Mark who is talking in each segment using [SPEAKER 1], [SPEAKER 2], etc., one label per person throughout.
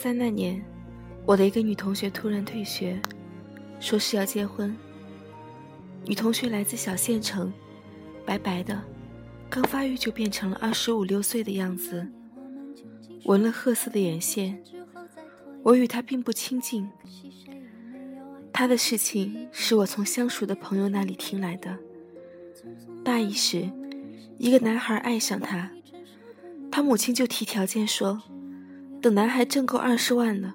[SPEAKER 1] 三那年，我的一个女同学突然退学，说是要结婚。女同学来自小县城，白白的，刚发育就变成了二十五六岁的样子，纹了褐色的眼线。我与她并不亲近，她的事情是我从相熟的朋友那里听来的。大一时，一个男孩爱上她，他母亲就提条件说。等男孩挣够二十万了，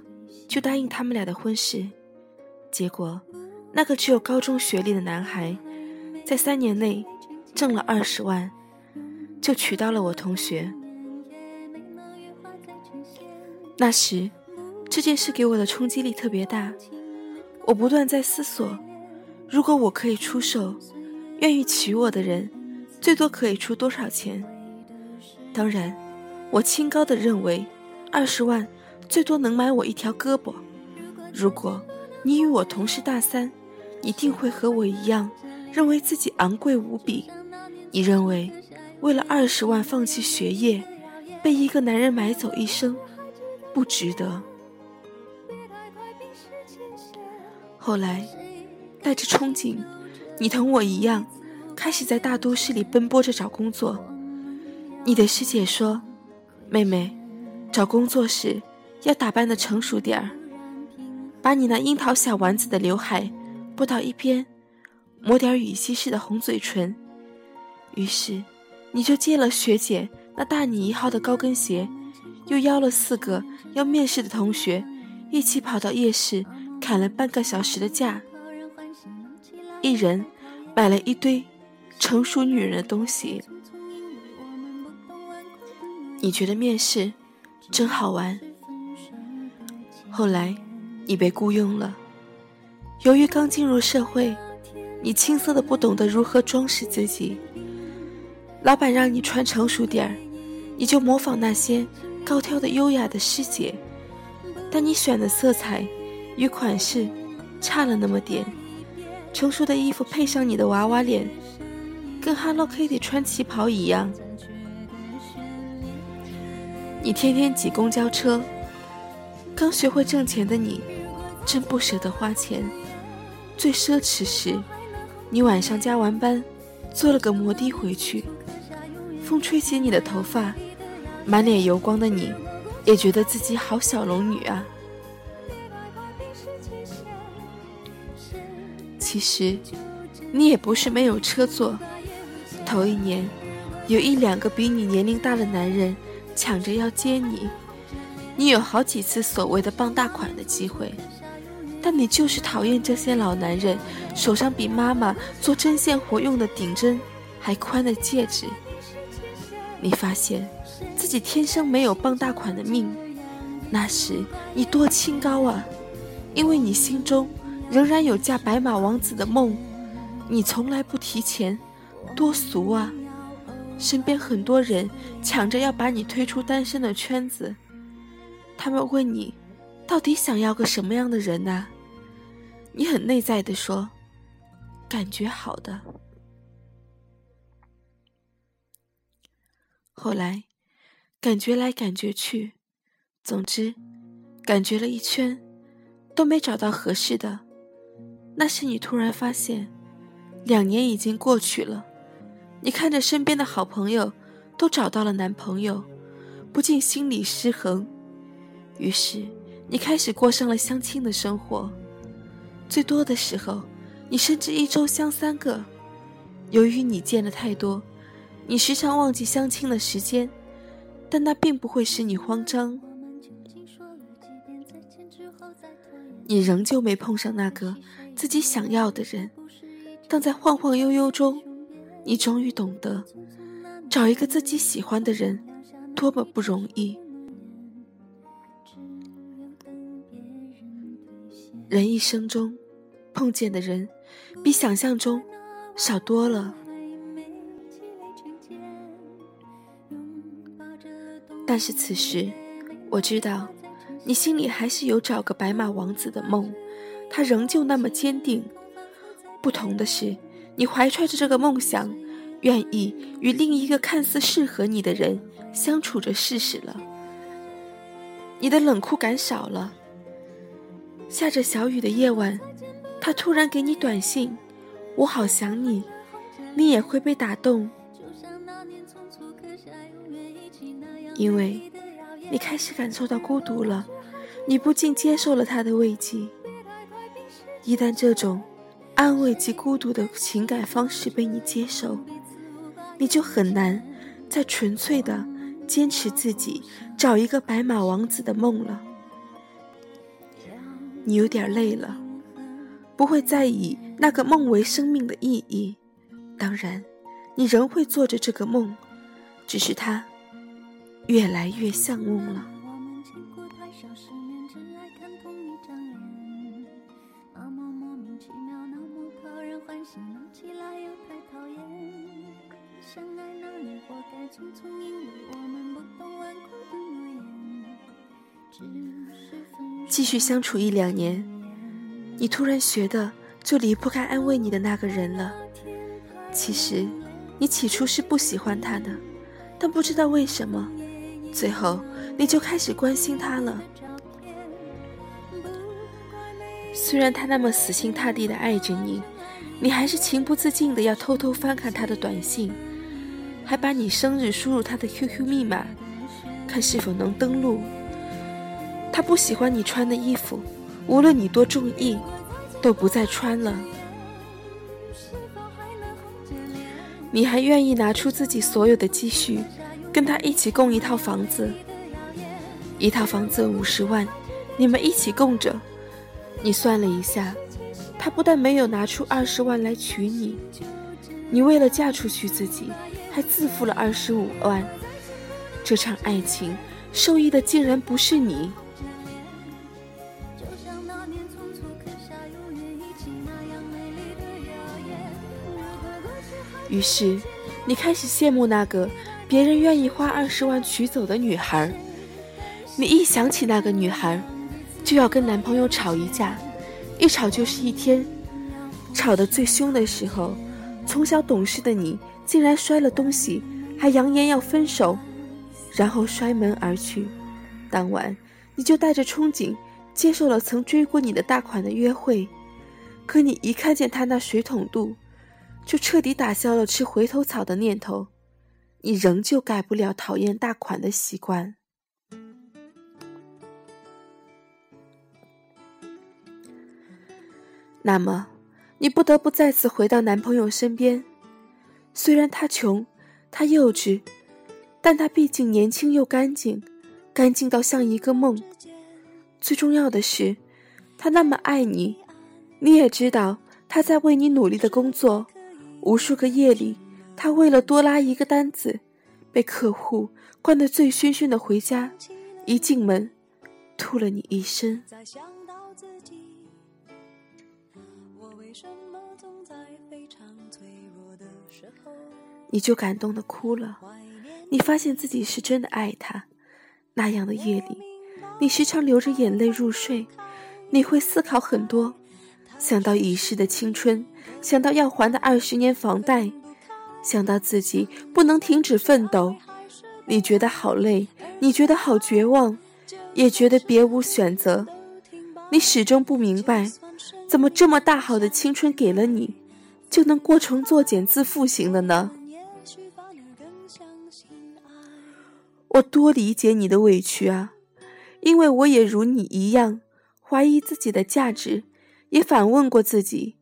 [SPEAKER 1] 就答应他们俩的婚事。结果，那个只有高中学历的男孩，在三年内挣了二十万，就娶到了我同学。那时，这件事给我的冲击力特别大。我不断在思索：如果我可以出售，愿意娶我的人，最多可以出多少钱？当然，我清高的认为。二十万，最多能买我一条胳膊。如果你与我同是大三，一定会和我一样，认为自己昂贵无比。你认为，为了二十万放弃学业，被一个男人买走一生，不值得。后来，带着憧憬，你同我一样，开始在大都市里奔波着找工作。你的师姐说：“妹妹。”找工作时，要打扮的成熟点儿，把你那樱桃小丸子的刘海拨到一边，抹点乙烯式的红嘴唇。于是，你就借了学姐那大你一号的高跟鞋，又邀了四个要面试的同学，一起跑到夜市砍了半个小时的价，一人买了一堆成熟女人的东西。你觉得面试？真好玩。后来，你被雇佣了。由于刚进入社会，你青涩的不懂得如何装饰自己。老板让你穿成熟点儿，你就模仿那些高挑的优雅的师姐。但你选的色彩与款式差了那么点，成熟的衣服配上你的娃娃脸，跟 Hello Kitty 穿旗袍一样。你天天挤公交车，刚学会挣钱的你，真不舍得花钱。最奢侈时，你晚上加完班，坐了个摩的回去，风吹起你的头发，满脸油光的你，也觉得自己好小龙女啊。其实，你也不是没有车坐。头一年，有一两个比你年龄大的男人。抢着要接你，你有好几次所谓的傍大款的机会，但你就是讨厌这些老男人手上比妈妈做针线活用的顶针还宽的戒指。你发现自己天生没有傍大款的命，那时你多清高啊！因为你心中仍然有嫁白马王子的梦，你从来不提钱，多俗啊！身边很多人抢着要把你推出单身的圈子，他们问你，到底想要个什么样的人呢？你很内在的说，感觉好的。后来，感觉来感觉去，总之，感觉了一圈，都没找到合适的。那时你突然发现，两年已经过去了。你看着身边的好朋友都找到了男朋友，不禁心里失衡。于是，你开始过上了相亲的生活。最多的时候，你甚至一周相三个。由于你见的太多，你时常忘记相亲的时间，但那并不会使你慌张。你仍旧没碰上那个自己想要的人，但在晃晃悠悠中。你终于懂得，找一个自己喜欢的人，多么不容易。人一生中碰见的人，比想象中少多了。但是此时，我知道，你心里还是有找个白马王子的梦，他仍旧那么坚定。不同的是。你怀揣着这个梦想，愿意与另一个看似适合你的人相处着试试了。你的冷酷感少了。下着小雨的夜晚，他突然给你短信：“我好想你。”你也会被打动，因为你开始感受到孤独了，你不禁接受了他的慰藉。一旦这种安慰及孤独的情感方式被你接受，你就很难再纯粹的坚持自己找一个白马王子的梦了。你有点累了，不会再以那个梦为生命的意义。当然，你仍会做着这个梦，只是它越来越像梦了。继续相处一两年，你突然学的就离不开安慰你的那个人了。其实，你起初是不喜欢他的，但不知道为什么，最后你就开始关心他了。虽然他那么死心塌地的爱着你，你还是情不自禁的要偷偷翻看他的短信，还把你生日输入他的 QQ 密码，看是否能登录。他不喜欢你穿的衣服，无论你多中意，都不再穿了。你还愿意拿出自己所有的积蓄，跟他一起供一套房子？一套房子五十万，你们一起供着。你算了一下，他不但没有拿出二十万来娶你，你为了嫁出去自己，还自付了二十五万。这场爱情受益的竟然不是你。于是，你开始羡慕那个别人愿意花二十万娶走的女孩。你一想起那个女孩，就要跟男朋友吵一架，一吵就是一天。吵得最凶的时候，从小懂事的你竟然摔了东西，还扬言要分手，然后摔门而去。当晚，你就带着憧憬接受了曾追过你的大款的约会，可你一看见他那水桶肚。就彻底打消了吃回头草的念头，你仍旧改不了讨厌大款的习惯。那么，你不得不再次回到男朋友身边。虽然他穷，他幼稚，但他毕竟年轻又干净，干净到像一个梦。最重要的是，他那么爱你，你也知道他在为你努力的工作。无数个夜里，他为了多拉一个单子，被客户灌得醉醺醺的回家，一进门，吐了你一身。你就感动的哭了，你发现自己是真的爱他。那样的夜里，你时常流着眼泪入睡，你会思考很多，想到已逝的青春。想到要还的二十年房贷，想到自己不能停止奋斗，你觉得好累，你觉得好绝望，也觉得别无选择。你始终不明白，怎么这么大好的青春给了你，就能过成作茧自缚型的呢？我多理解你的委屈啊，因为我也如你一样，怀疑自己的价值，也反问过自己。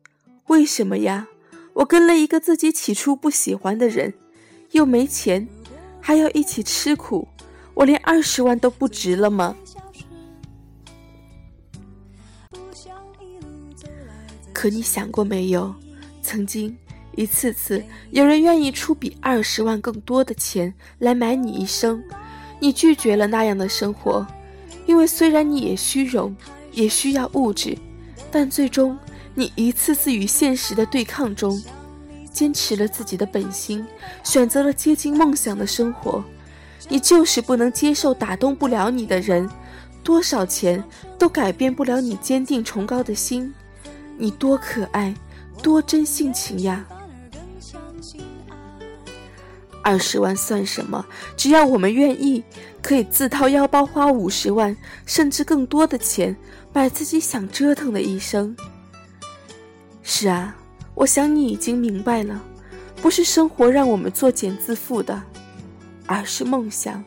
[SPEAKER 1] 为什么呀？我跟了一个自己起初不喜欢的人，又没钱，还要一起吃苦，我连二十万都不值了吗？可你想过没有？曾经一次次有人愿意出比二十万更多的钱来买你一生，你拒绝了那样的生活，因为虽然你也虚荣，也需要物质，但最终。你一次次与现实的对抗中，坚持了自己的本心，选择了接近梦想的生活。你就是不能接受打动不了你的人，多少钱都改变不了你坚定崇高的心。你多可爱，多真性情呀！二十万算什么？只要我们愿意，可以自掏腰包花五十万，甚至更多的钱，买自己想折腾的一生。是啊，我想你已经明白了，不是生活让我们作茧自缚的，而是梦想。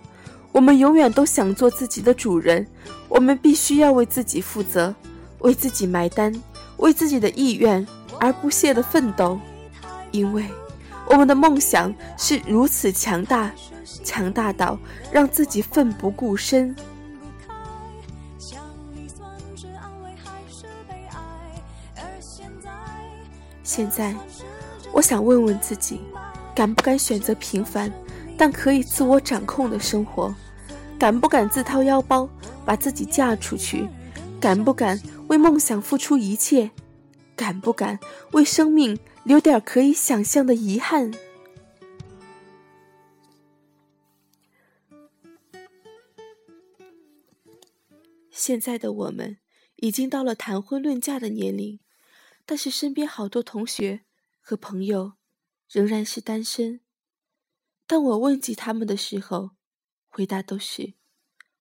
[SPEAKER 1] 我们永远都想做自己的主人，我们必须要为自己负责，为自己买单，为自己的意愿而不懈的奋斗，因为。我们的梦想是如此强大，强大到让自己奋不顾身。现在，我想问问自己，敢不敢选择平凡，但可以自我掌控的生活？敢不敢自掏腰包把自己嫁出去？敢不敢为梦想付出一切？敢不敢为生命？留点可以想象的遗憾。现在的我们已经到了谈婚论嫁的年龄，但是身边好多同学和朋友仍然是单身。当我问及他们的时候，回答都是：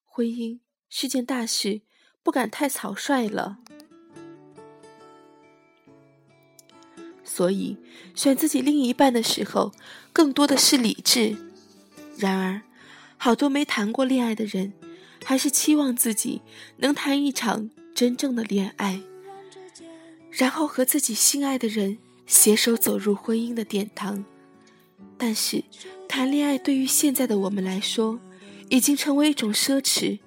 [SPEAKER 1] 婚姻是件大事，不敢太草率了。所以，选自己另一半的时候，更多的是理智。然而，好多没谈过恋爱的人，还是期望自己能谈一场真正的恋爱，然后和自己心爱的人携手走入婚姻的殿堂。但是，谈恋爱对于现在的我们来说，已经成为一种奢侈。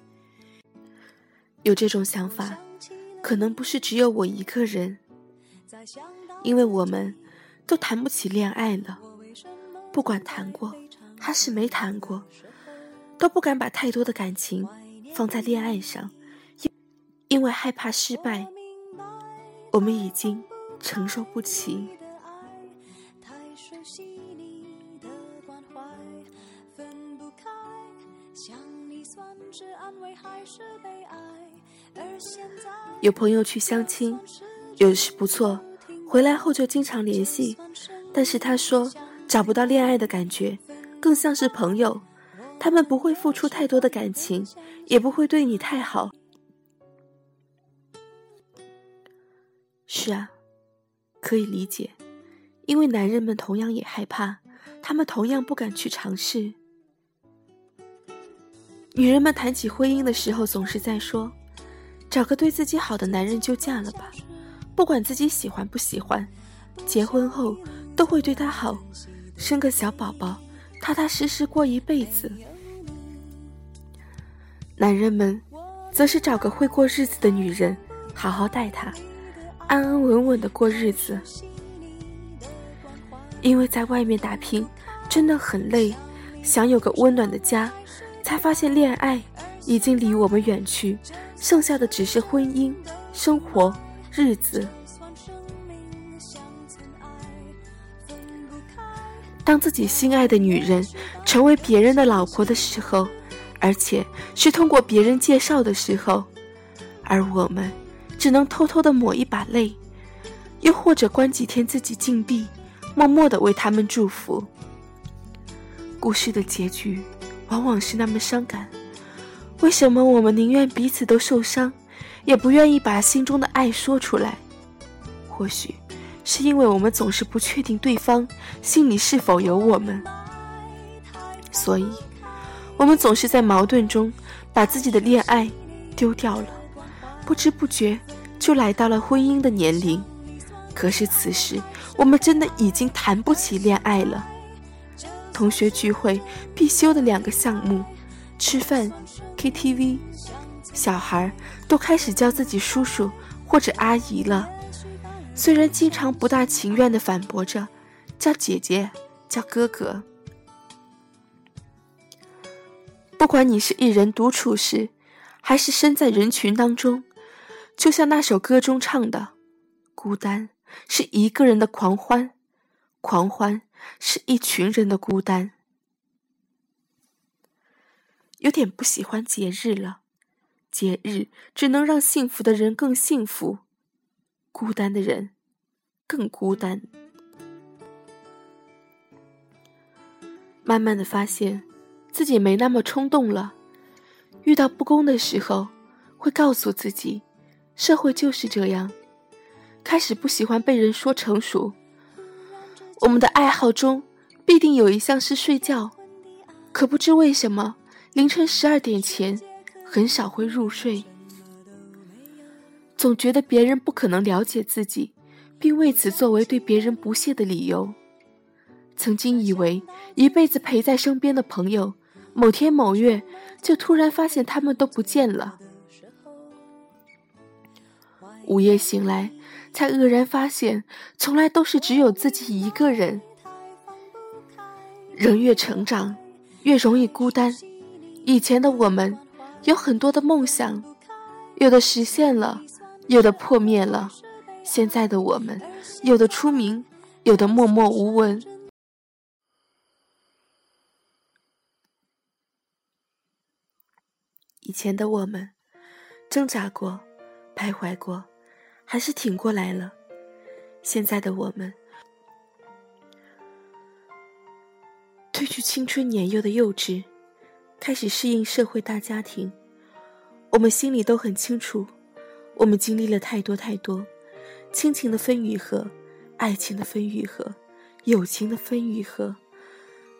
[SPEAKER 1] 有这种想法，可能不是只有我一个人。因为我们都谈不起恋爱了，不管谈过还是没谈过，都不敢把太多的感情放在恋爱上，因为害怕失败，我们已经承受不起。有朋友去相亲，有时不错。回来后就经常联系，但是他说找不到恋爱的感觉，更像是朋友。他们不会付出太多的感情，也不会对你太好。是啊，可以理解，因为男人们同样也害怕，他们同样不敢去尝试。女人们谈起婚姻的时候，总是在说：“找个对自己好的男人就嫁了吧。”不管自己喜欢不喜欢，结婚后都会对他好，生个小宝宝，踏踏实实过一辈子。男人们，则是找个会过日子的女人，好好待她，安安稳稳的过日子。因为在外面打拼真的很累，想有个温暖的家，才发现恋爱已经离我们远去，剩下的只是婚姻生活。日子，当自己心爱的女人成为别人的老婆的时候，而且是通过别人介绍的时候，而我们只能偷偷的抹一把泪，又或者关几天自己禁闭，默默的为他们祝福。故事的结局往往是那么伤感，为什么我们宁愿彼此都受伤？也不愿意把心中的爱说出来，或许是因为我们总是不确定对方心里是否有我们，所以，我们总是在矛盾中把自己的恋爱丢掉了，不知不觉就来到了婚姻的年龄。可是此时，我们真的已经谈不起恋爱了。同学聚会必修的两个项目：吃饭、KTV。小孩都开始叫自己叔叔或者阿姨了，虽然经常不大情愿地反驳着，叫姐姐，叫哥哥。不管你是一人独处时，还是身在人群当中，就像那首歌中唱的：“孤单是一个人的狂欢，狂欢是一群人的孤单。”有点不喜欢节日了。节日只能让幸福的人更幸福，孤单的人更孤单。慢慢的发现，自己没那么冲动了。遇到不公的时候，会告诉自己，社会就是这样。开始不喜欢被人说成熟。我们的爱好中必定有一项是睡觉，可不知为什么，凌晨十二点前很少会入睡。总觉得别人不可能了解自己，并为此作为对别人不屑的理由。曾经以为一辈子陪在身边的朋友，某天某月就突然发现他们都不见了。午夜醒来，才愕然发现，从来都是只有自己一个人。人越成长，越容易孤单。以前的我们，有很多的梦想，有的实现了。有的破灭了，现在的我们，有的出名，有的默默无闻。以前的我们，挣扎过，徘徊过，还是挺过来了。现在的我们，褪去青春年幼的幼稚，开始适应社会大家庭。我们心里都很清楚。我们经历了太多太多，亲情的分与合，爱情的分与合，友情的分与合，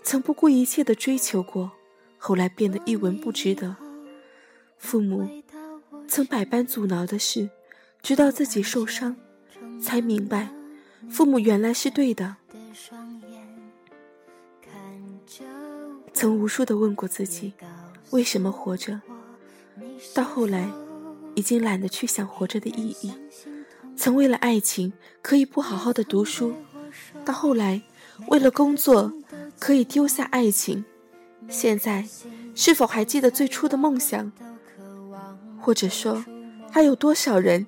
[SPEAKER 1] 曾不顾一切的追求过，后来变得一文不值得。父母曾百般阻挠的事，直到自己受伤，才明白，父母原来是对的。曾无数的问过自己，为什么活着？到后来。已经懒得去想活着的意义。曾为了爱情可以不好好的读书，到后来为了工作可以丢下爱情。现在是否还记得最初的梦想？或者说，还有多少人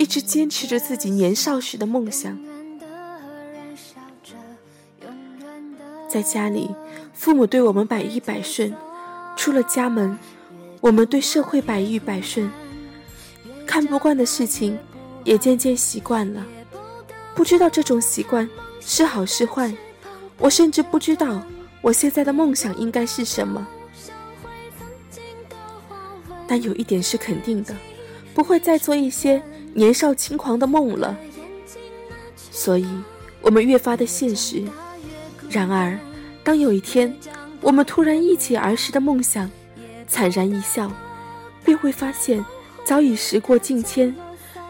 [SPEAKER 1] 一直坚持着自己年少时的梦想？在家里，父母对我们百依百顺；出了家门，我们对社会百依百顺。看不惯的事情，也渐渐习惯了。不知道这种习惯是好是坏，我甚至不知道我现在的梦想应该是什么。但有一点是肯定的，不会再做一些年少轻狂的梦了。所以，我们越发的现实。然而，当有一天我们突然忆起儿时的梦想，惨然一笑，便会发现。早已时过境迁，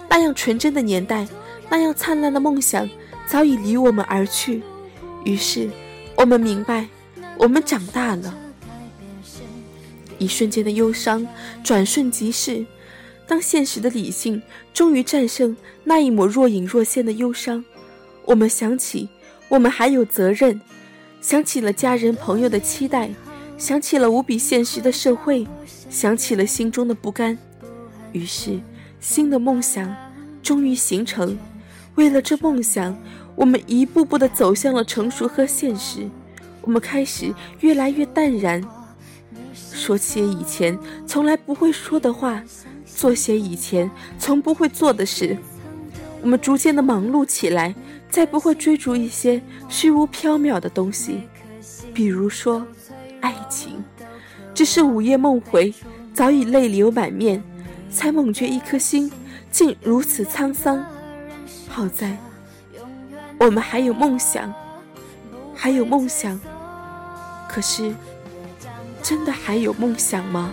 [SPEAKER 1] 那样纯真的年代，那样灿烂的梦想，早已离我们而去。于是，我们明白，我们长大了。一瞬间的忧伤，转瞬即逝。当现实的理性终于战胜那一抹若隐若现的忧伤，我们想起，我们还有责任，想起了家人朋友的期待，想起了无比现实的社会，想起了心中的不甘。于是，新的梦想终于形成。为了这梦想，我们一步步地走向了成熟和现实。我们开始越来越淡然，说些以前从来不会说的话，做些以前从不会做的事。我们逐渐的忙碌起来，再不会追逐一些虚无缥缈的东西，比如说爱情。只是午夜梦回，早已泪流满面。才猛觉一颗心竟如此沧桑。好在我们还有梦想，还有梦想。可是，真的还有梦想吗？